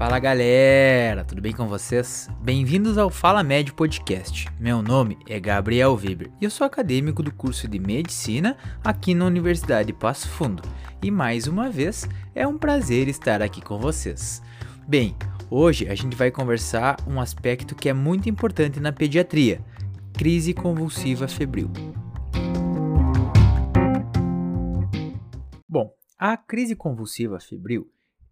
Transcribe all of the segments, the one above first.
Fala galera, tudo bem com vocês? Bem-vindos ao Fala Médio Podcast. Meu nome é Gabriel Weber e eu sou acadêmico do curso de Medicina aqui na Universidade Passo Fundo. E mais uma vez é um prazer estar aqui com vocês. Bem, hoje a gente vai conversar um aspecto que é muito importante na pediatria: crise convulsiva febril. Bom, a crise convulsiva febril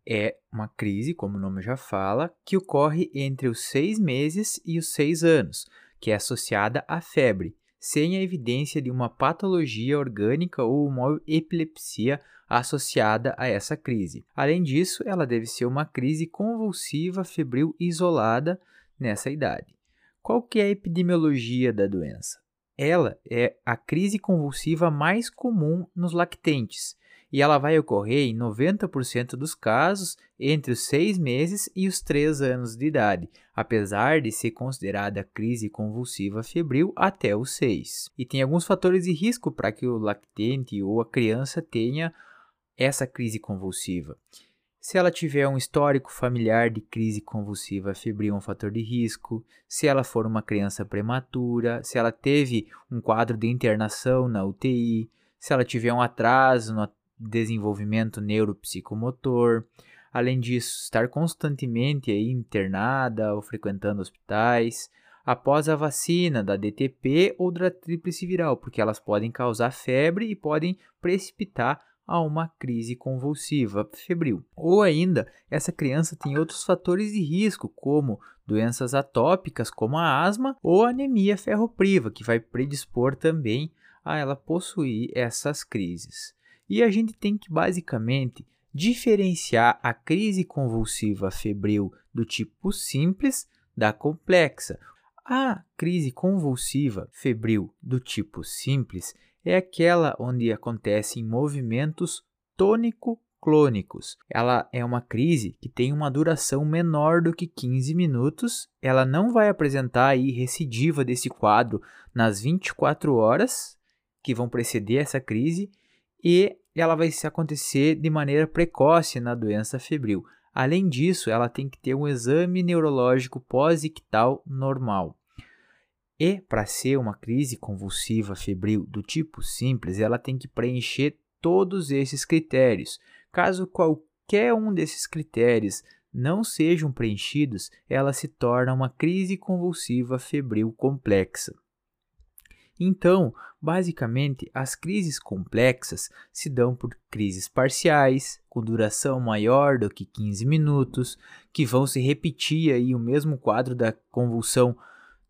é uma crise, como o nome já fala, que ocorre entre os seis meses e os seis anos, que é associada à febre, sem a evidência de uma patologia orgânica ou uma epilepsia associada a essa crise. Além disso, ela deve ser uma crise convulsiva febril isolada nessa idade. Qual que é a epidemiologia da doença? Ela é a crise convulsiva mais comum nos lactentes e ela vai ocorrer em 90% dos casos entre os 6 meses e os 3 anos de idade, apesar de ser considerada crise convulsiva febril até os 6. E tem alguns fatores de risco para que o lactente ou a criança tenha essa crise convulsiva. Se ela tiver um histórico familiar de crise convulsiva febril, é um fator de risco. Se ela for uma criança prematura, se ela teve um quadro de internação na UTI, se ela tiver um atraso no desenvolvimento neuropsicomotor. Além disso, estar constantemente aí internada ou frequentando hospitais após a vacina da DTP ou da tríplice viral, porque elas podem causar febre e podem precipitar a uma crise convulsiva febril. Ou ainda, essa criança tem outros fatores de risco, como doenças atópicas, como a asma ou anemia ferropriva, que vai predispor também a ela possuir essas crises. E a gente tem que basicamente diferenciar a crise convulsiva febril do tipo simples da complexa. A crise convulsiva febril do tipo simples é aquela onde acontecem movimentos tônico-clônicos. Ela é uma crise que tem uma duração menor do que 15 minutos. Ela não vai apresentar aí recidiva desse quadro nas 24 horas que vão preceder essa crise e ela vai se acontecer de maneira precoce na doença febril. Além disso, ela tem que ter um exame neurológico pós-ictal normal. E para ser uma crise convulsiva febril do tipo simples, ela tem que preencher todos esses critérios. Caso qualquer um desses critérios não sejam preenchidos, ela se torna uma crise convulsiva febril complexa. Então, basicamente, as crises complexas se dão por crises parciais, com duração maior do que 15 minutos, que vão se repetir aí o mesmo quadro da convulsão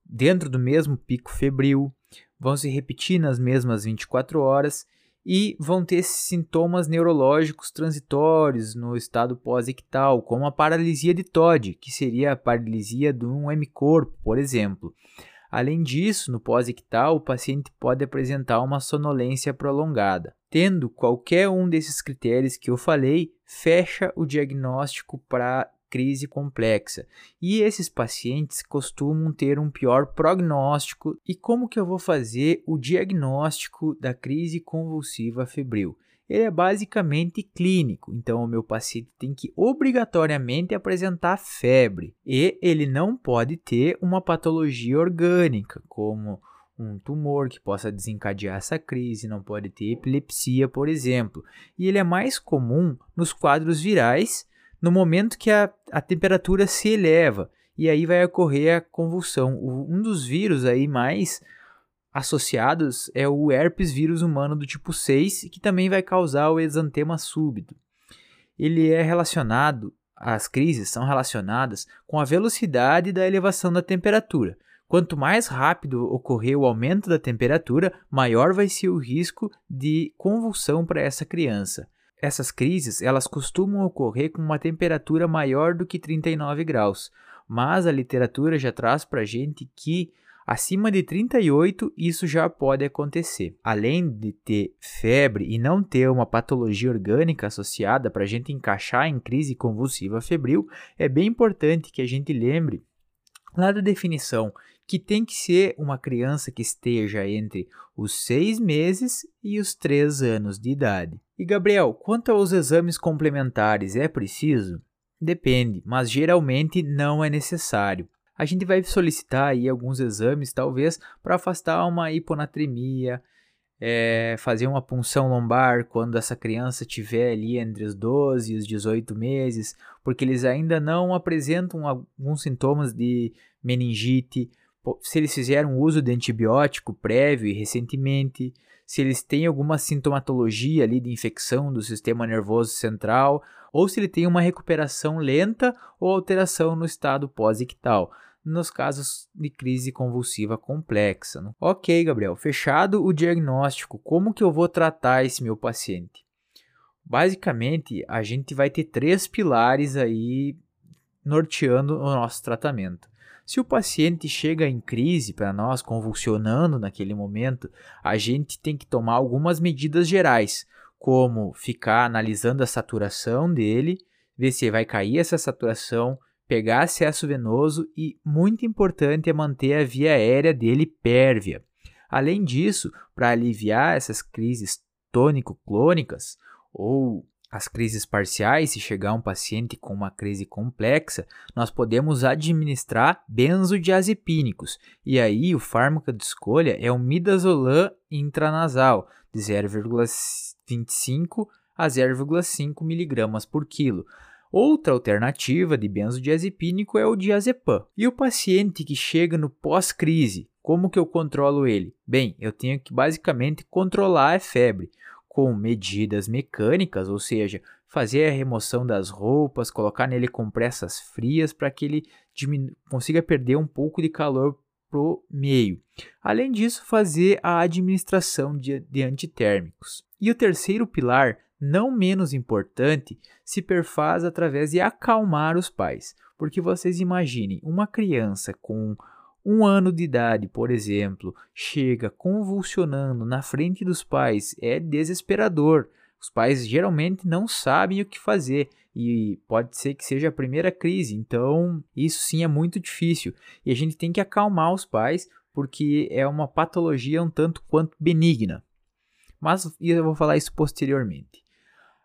dentro do mesmo pico febril, vão se repetir nas mesmas 24 horas e vão ter sintomas neurológicos transitórios no estado pós-ictal, como a paralisia de Todd, que seria a paralisia de um hemicorpo, por exemplo. Além disso, no pós-ictal, o paciente pode apresentar uma sonolência prolongada. Tendo qualquer um desses critérios que eu falei, fecha o diagnóstico para crise complexa. E esses pacientes costumam ter um pior prognóstico. E como que eu vou fazer o diagnóstico da crise convulsiva febril? Ele é basicamente clínico, então o meu paciente tem que obrigatoriamente apresentar febre e ele não pode ter uma patologia orgânica, como um tumor que possa desencadear essa crise, não pode ter epilepsia, por exemplo. E ele é mais comum nos quadros virais, no momento que a, a temperatura se eleva, e aí vai ocorrer a convulsão. Um dos vírus aí mais associados é o herpes vírus humano do tipo 6, que também vai causar o exantema súbito. Ele é relacionado, as crises são relacionadas com a velocidade da elevação da temperatura. Quanto mais rápido ocorrer o aumento da temperatura, maior vai ser o risco de convulsão para essa criança. Essas crises, elas costumam ocorrer com uma temperatura maior do que 39 graus, mas a literatura já traz para a gente que Acima de 38, isso já pode acontecer. Além de ter febre e não ter uma patologia orgânica associada para a gente encaixar em crise convulsiva febril, é bem importante que a gente lembre lá da definição que tem que ser uma criança que esteja entre os seis meses e os três anos de idade. E Gabriel, quanto aos exames complementares, é preciso? Depende, mas geralmente não é necessário. A gente vai solicitar aí alguns exames, talvez, para afastar uma hiponatremia, é, fazer uma punção lombar quando essa criança tiver ali entre os 12 e os 18 meses, porque eles ainda não apresentam alguns sintomas de meningite, se eles fizeram uso de antibiótico prévio e recentemente, se eles têm alguma sintomatologia ali de infecção do sistema nervoso central, ou se ele tem uma recuperação lenta ou alteração no estado pós-ictal nos casos de crise convulsiva complexa. Né? Ok, Gabriel, fechado o diagnóstico, como que eu vou tratar esse meu paciente? Basicamente, a gente vai ter três pilares aí norteando o nosso tratamento. Se o paciente chega em crise para nós, convulsionando naquele momento, a gente tem que tomar algumas medidas gerais, como ficar analisando a saturação dele, ver se vai cair essa saturação, pegar acesso venoso e, muito importante, é manter a via aérea dele pérvia. Além disso, para aliviar essas crises tônico-clônicas ou as crises parciais, se chegar um paciente com uma crise complexa, nós podemos administrar benzodiazepínicos. E aí o fármaco de escolha é o midazolam intranasal, de 0,25 a 0,5 mg por quilo. Outra alternativa de benzodiazepínico é o diazepam. E o paciente que chega no pós-crise, como que eu controlo ele? Bem, eu tenho que basicamente controlar a febre com medidas mecânicas, ou seja, fazer a remoção das roupas, colocar nele compressas frias para que ele consiga perder um pouco de calor pro meio. Além disso, fazer a administração de, de antitérmicos. E o terceiro pilar não menos importante, se perfaz através de acalmar os pais. Porque vocês imaginem, uma criança com um ano de idade, por exemplo, chega convulsionando na frente dos pais, é desesperador. Os pais geralmente não sabem o que fazer e pode ser que seja a primeira crise, então isso sim é muito difícil. E a gente tem que acalmar os pais porque é uma patologia um tanto quanto benigna. Mas eu vou falar isso posteriormente.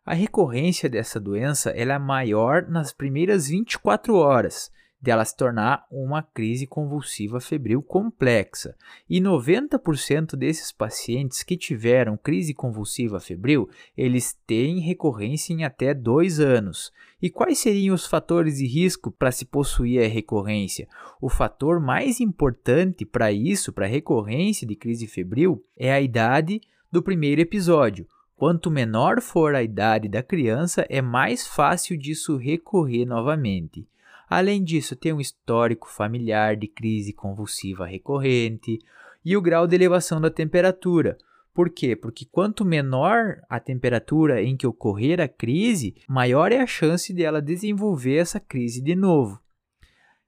A recorrência dessa doença é maior nas primeiras 24 horas dela se tornar uma crise convulsiva febril complexa. E 90% desses pacientes que tiveram crise convulsiva febril, eles têm recorrência em até dois anos. E quais seriam os fatores de risco para se possuir a recorrência? O fator mais importante para isso, para a recorrência de crise febril, é a idade do primeiro episódio. Quanto menor for a idade da criança, é mais fácil disso recorrer novamente. Além disso, tem um histórico familiar de crise convulsiva recorrente e o grau de elevação da temperatura. Por quê? Porque quanto menor a temperatura em que ocorrer a crise, maior é a chance dela desenvolver essa crise de novo.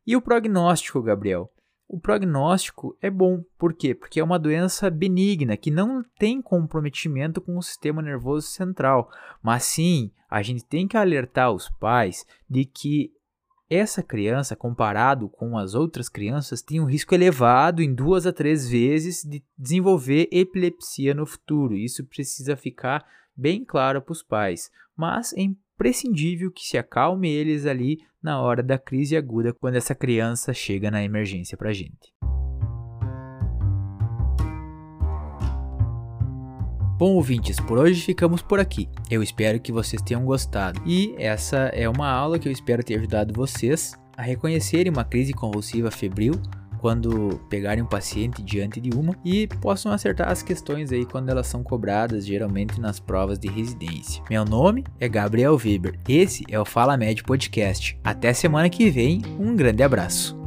E o prognóstico, Gabriel? O prognóstico é bom. Por quê? Porque é uma doença benigna que não tem comprometimento com o sistema nervoso central. Mas sim, a gente tem que alertar os pais de que essa criança, comparado com as outras crianças, tem um risco elevado em duas a três vezes de desenvolver epilepsia no futuro. Isso precisa ficar bem claro para os pais. Mas é imprescindível que se acalme eles ali na hora da crise aguda, quando essa criança chega na emergência para a gente. Bom, ouvintes, por hoje ficamos por aqui. Eu espero que vocês tenham gostado. E essa é uma aula que eu espero ter ajudado vocês a reconhecerem uma crise convulsiva febril quando pegarem um paciente diante de uma e possam acertar as questões aí quando elas são cobradas, geralmente nas provas de residência. Meu nome é Gabriel Weber. Esse é o Fala Médio Podcast. Até semana que vem. Um grande abraço.